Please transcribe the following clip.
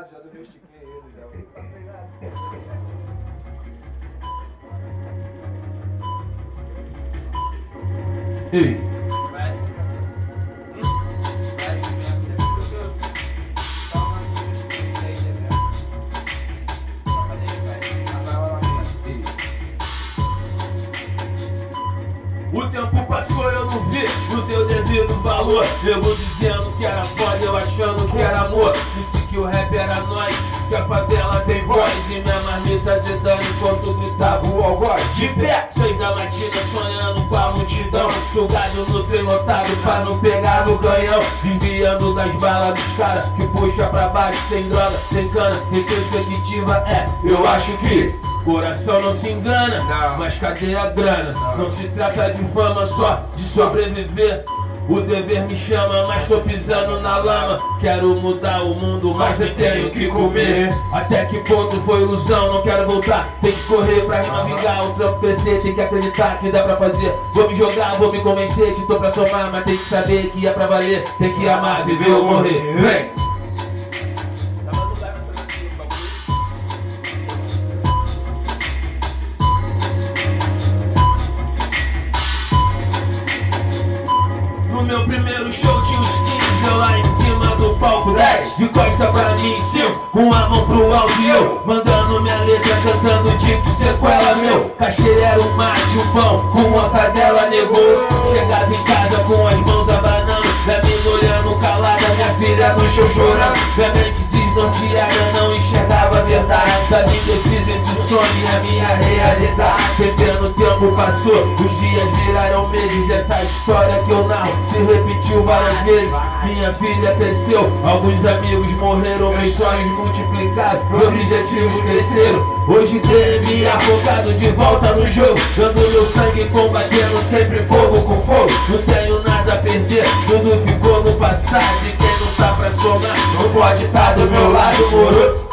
ligado, já domestiquei ele já. Tá assim, assim mesmo. ei. O tempo passou, eu vi o teu devido valor. Eu vou dizendo que era foda, eu achando que era amor. Disse que o rap era nós, que a favela tem voz. E minha marmita zedando enquanto gritava o algoz. De pé, seis da matina, sonhando com a multidão. Sugado no trem lotado pra não pegar no canhão. Desviando das balas dos caras que puxa pra baixo. Sem droga, sem cana, sem perspectiva. É, eu acho que. Coração não se engana, Não. mas cadê a grana? Não. Não se trata de fama só, de sobreviver. O dever me chama, mas tô pisando na lama. Quero mudar o mundo, mas eu tenho que comer. Até que ponto foi ilusão, não quero voltar. Tem que correr pra navegar, o trampo crescer. Tem que acreditar que dá pra fazer. Vou me jogar, vou me convencer que tô pra somar. Mas tem que saber que é pra valer. Tem que amar, viver ou morrer. Vem! Meu primeiro show tinha uns 15, eu lá em cima do palco. 10 De costa pra mim 5, com a mão pro alto eu Mandando minha letra, cantando tipo sequela meu. Cachê era um mate, um pão, com uma cadela negou Chegava em casa com as mãos abanando Minha mina olhando calada, minha filha no show chorando. Minha mente desnorteada, não enxergava a verdade. Indecisa entre o sonho e a minha realidade. Perdendo tempo passou, os dias viraram meses. Essa história que eu narro se repetiu várias vezes. Minha filha cresceu, alguns amigos morreram Meus sonhos multiplicaram, meus objetivos cresceram. Hoje tenho me afogado de volta no jogo Dando meu sangue combatendo sempre fogo com fogo. Não tenho nada a perder, tudo ficou no passado. E quem não tá pra somar não pode estar do meu lado, moro